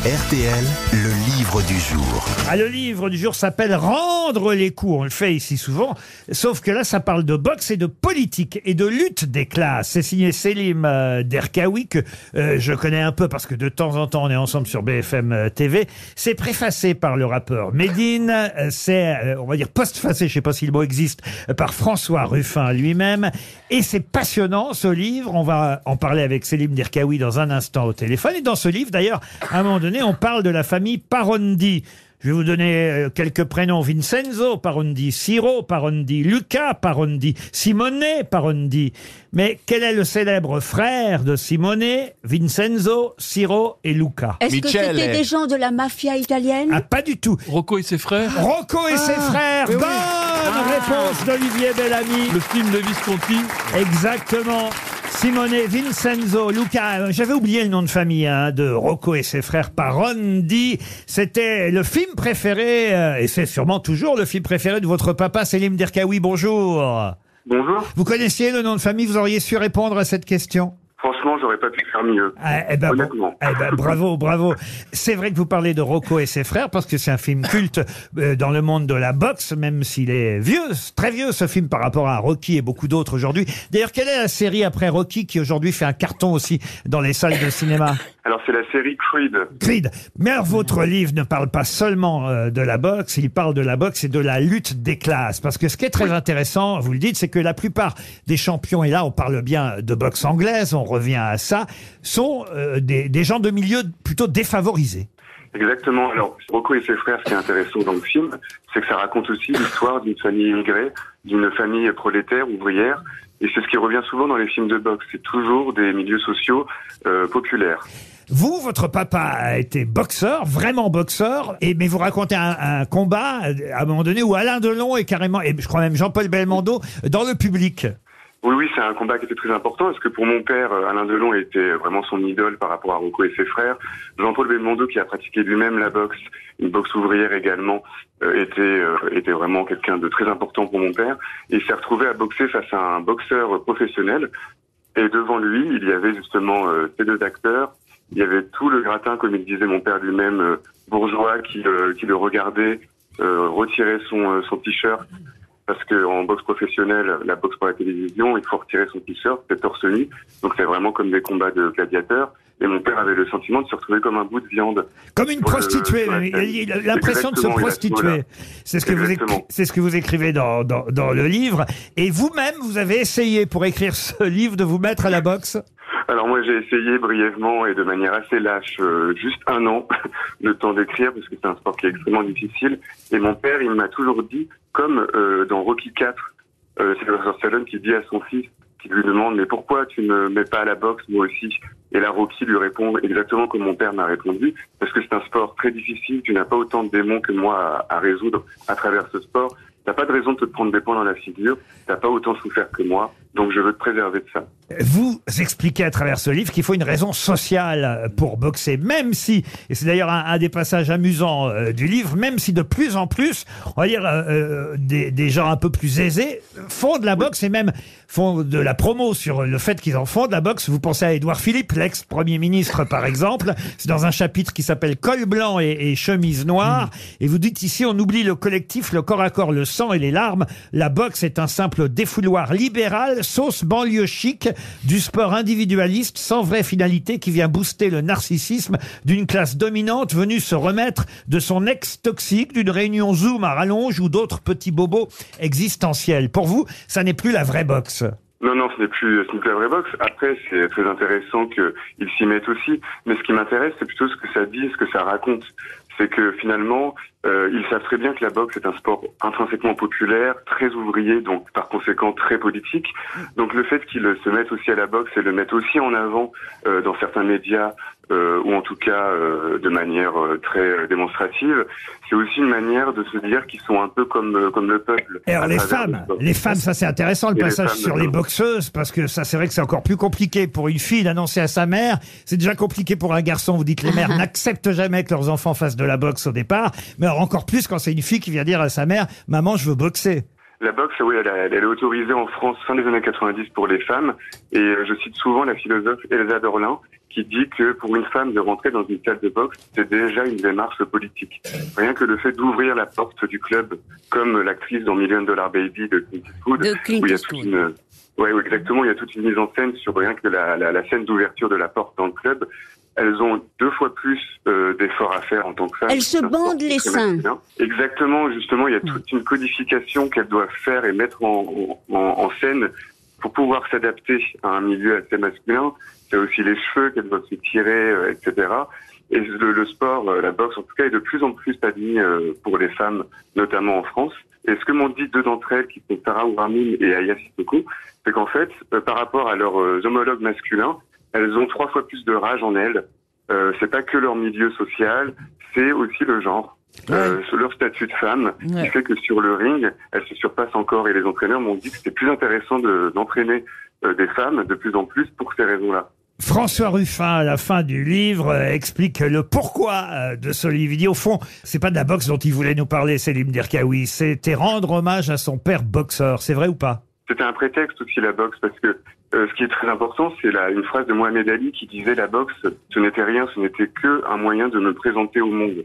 RTL, le livre du jour. Ah, le livre du jour s'appelle Rendre les coups. On le fait ici souvent. Sauf que là, ça parle de boxe et de politique et de lutte des classes. C'est signé Selim euh, Derkaoui, que euh, je connais un peu parce que de temps en temps, on est ensemble sur BFM euh, TV. C'est préfacé par le rappeur Medine. Euh, C'est, on va dire, postfacé, je sais pas si le mot existe, par François Ruffin lui-même. Et c'est passionnant, ce livre. On va en parler avec Selim Derkaoui dans un instant au téléphone. Et dans ce livre, d'ailleurs, à un moment donné, on parle de la famille Parondi. Je vais vous donner euh, quelques prénoms. Vincenzo Parondi, Ciro Parondi, Luca Parondi, Simone Parondi. Mais quel est le célèbre frère de Simone, Vincenzo, Ciro et Luca? Est-ce que Michele. c'était des gens de la mafia italienne? Ah, pas du tout. Rocco et ses frères? Rocco et ses frères. oui. Bonne réponse d'Olivier Bellamy. Le film de Visconti? Exactement. Simone, Vincenzo, Luca. Euh, J'avais oublié le nom de famille hein, de Rocco et ses frères Parondi. C'était le film préféré, euh, et c'est sûrement toujours le film préféré de votre papa, Selim Derkaoui. Bonjour. Bonjour. Vous connaissiez le nom de famille? Vous auriez su répondre à cette question? Franchement, j'aurais pas pu faire mieux. Ah, eh ben, bon. Honnêtement. Eh ben, bravo, bravo. C'est vrai que vous parlez de Rocco et ses frères parce que c'est un film culte euh, dans le monde de la boxe, même s'il est vieux, très vieux ce film par rapport à Rocky et beaucoup d'autres aujourd'hui. D'ailleurs, quelle est la série après Rocky qui aujourd'hui fait un carton aussi dans les salles de cinéma? Alors, c'est la série Creed. Creed. Mais alors, votre livre ne parle pas seulement euh, de la boxe, il parle de la boxe et de la lutte des classes. Parce que ce qui est très intéressant, vous le dites, c'est que la plupart des champions, et là on parle bien de boxe anglaise, on revient à ça, sont euh, des, des gens de milieux plutôt défavorisés. Exactement. Alors, Rocco et ses frères, ce qui est intéressant dans le film, c'est que ça raconte aussi l'histoire d'une famille immigrée, d'une famille prolétaire, ouvrière. Et c'est ce qui revient souvent dans les films de boxe. C'est toujours des milieux sociaux euh, populaires. Vous, votre papa a été boxeur, vraiment boxeur, et mais vous racontez un, un combat à un moment donné où Alain Delon est carrément, et je crois même Jean-Paul Belmondo, dans le public. Oui, oui, c'est un combat qui était très important parce que pour mon père, euh, Alain Delon était vraiment son idole par rapport à Rocco et ses frères? Jean-Paul Belmondo, qui a pratiqué lui-même la boxe, une boxe ouvrière également, euh, était euh, était vraiment quelqu'un de très important pour mon père. Il s'est retrouvé à boxer face à un boxeur professionnel. Et devant lui, il y avait justement euh, ces deux acteurs. Il y avait tout le gratin, comme il disait mon père lui-même, euh, bourgeois, qui, le- qui le regardait euh, retirer son, euh, son t-shirt parce que en boxe professionnelle, la boxe pour la télévision, il faut retirer son t-shirt, c'est torse nu, donc c'est vraiment comme des combats de gladiateurs. Et mon père avait le sentiment de se retrouver comme un bout de viande. Comme une le- prostituée, il a- l'impression de se prostituer. C'est ce que vous écri- Exactement. c'est ce que vous écrivez dans, dans, dans le livre. Et vous-même, vous avez essayé pour écrire ce livre de vous mettre à la boxe? Alors moi j'ai essayé brièvement et de manière assez lâche, euh, juste un an, le temps d'écrire parce que c'est un sport qui est extrêmement difficile. Et mon père, il m'a toujours dit, comme euh, dans Rocky 4, euh, c'est le professeur Stallone qui dit à son fils, qui lui demande mais pourquoi tu ne mets pas à la boxe moi aussi? Et là Rocky lui répond exactement comme mon père m'a répondu, parce que c'est un sport très difficile, tu n'as pas autant de démons que moi à, à résoudre à travers ce sport. T'as pas de raison de te prendre des points dans la figure, t'as pas autant souffert que moi, donc je veux te préserver de ça. Vous expliquez à travers ce livre qu'il faut une raison sociale pour boxer, même si, et c'est d'ailleurs un, un des passages amusants euh, du livre, même si de plus en plus, on va dire, euh, euh, des, des gens un peu plus aisés font de la boxe et même font de la promo sur le fait qu'ils en font de la boxe. Vous pensez à Édouard Philippe, l'ex-premier ministre par exemple. C'est dans un chapitre qui s'appelle Col blanc et, et chemise noire. Et vous dites ici, on oublie le collectif, le corps à corps, le sang et les larmes. La boxe est un simple défouloir libéral, sauce banlieue chic, du sport individualiste sans vraie finalité qui vient booster le narcissisme d'une classe dominante venue se remettre de son ex toxique, d'une réunion Zoom à rallonge ou d'autres petits bobos existentiels. Pour vous, ça n'est plus la vraie boxe. Non, non, ce n'est plus, ce n'est plus la vraie boxe. Après, c'est très intéressant qu'ils s'y mettent aussi. Mais ce qui m'intéresse, c'est plutôt ce que ça dit, ce que ça raconte. C'est que finalement, euh, ils savent très bien que la boxe est un sport intrinsèquement populaire, très ouvrier, donc par conséquent très politique. Donc le fait qu'ils se mettent aussi à la boxe et le mettent aussi en avant euh, dans certains médias, euh, ou en tout cas euh, de manière euh, très démonstrative, c'est aussi une manière de se dire qu'ils sont un peu comme comme le peuple. Et alors les femmes, les femmes, ça c'est intéressant le Et passage sur les boxeuses parce que ça c'est vrai que c'est encore plus compliqué pour une fille d'annoncer à sa mère. C'est déjà compliqué pour un garçon. Vous dites les mères n'acceptent jamais que leurs enfants fassent de la boxe au départ, mais alors encore plus quand c'est une fille qui vient dire à sa mère "Maman, je veux boxer". La boxe, oui, elle, elle est autorisée en France fin des années 90 pour les femmes. Et euh, je cite souvent la philosophe Elsa Dorlin qui dit que pour une femme de rentrer dans une salle de boxe, c'est déjà une démarche politique. Rien que le fait d'ouvrir la porte du club, comme l'actrice dans Million Dollar Baby de Clint Eastwood, De Clint où il y a toute une, ouais, ouais, exactement, il y a toute une mise en scène sur rien que la, la, la scène d'ouverture de la porte dans le club. Elles ont deux fois plus euh, d'efforts à faire en tant que femmes. Elles se bandent les seins. Exactement, justement, il y a toute une codification qu'elles doivent faire et mettre en, en, en scène pour pouvoir s'adapter à un milieu assez masculin. C'est aussi les cheveux qu'elles doivent se tirer, euh, etc. Et le, le sport, euh, la boxe en tout cas, est de plus en plus admis pour les femmes, notamment en France. Et ce que m'ont dit deux d'entre elles, qui sont Sarah Ouarmine et Aya Sissoko, c'est qu'en fait, par rapport à leurs homologues masculins, elles ont trois fois plus de rage en elles. Euh, c'est pas que leur milieu social, c'est aussi le genre. Euh, leur statut de femme, Ouais. qui fait que sur le ring, elles se surpassent encore et les entraîneurs m'ont dit que c'était plus intéressant de- d'entraîner euh, des femmes de plus en plus pour ces raisons-là. François Ruffin, à la fin du livre, euh, explique le pourquoi de ce livre. Il dit, au fond, c'est pas de la boxe dont il voulait nous parler, Selim Derkaoui. C'était rendre hommage à son père boxeur. C'est vrai ou pas? C'était un prétexte aussi la boxe parce que euh, ce qui est très important, c'est une phrase de Mohamed Ali qui disait la boxe, ce n'était rien, ce n'était que un moyen de me présenter au monde,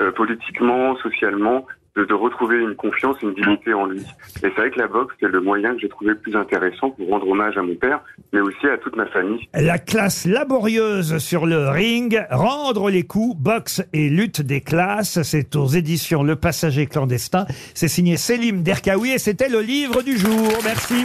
Euh, politiquement, socialement, de, de retrouver une confiance, une dignité en lui. Et c'est vrai que la boxe, c'est le moyen que j'ai trouvé le plus intéressant pour rendre hommage à mon père, mais aussi à toute ma famille. La classe laborieuse sur le ring, rendre les coups, boxe et lutte des classes. C'est aux éditions Le Passager clandestin. C'est signé Selim Derkaoui et c'était le livre du jour. Merci.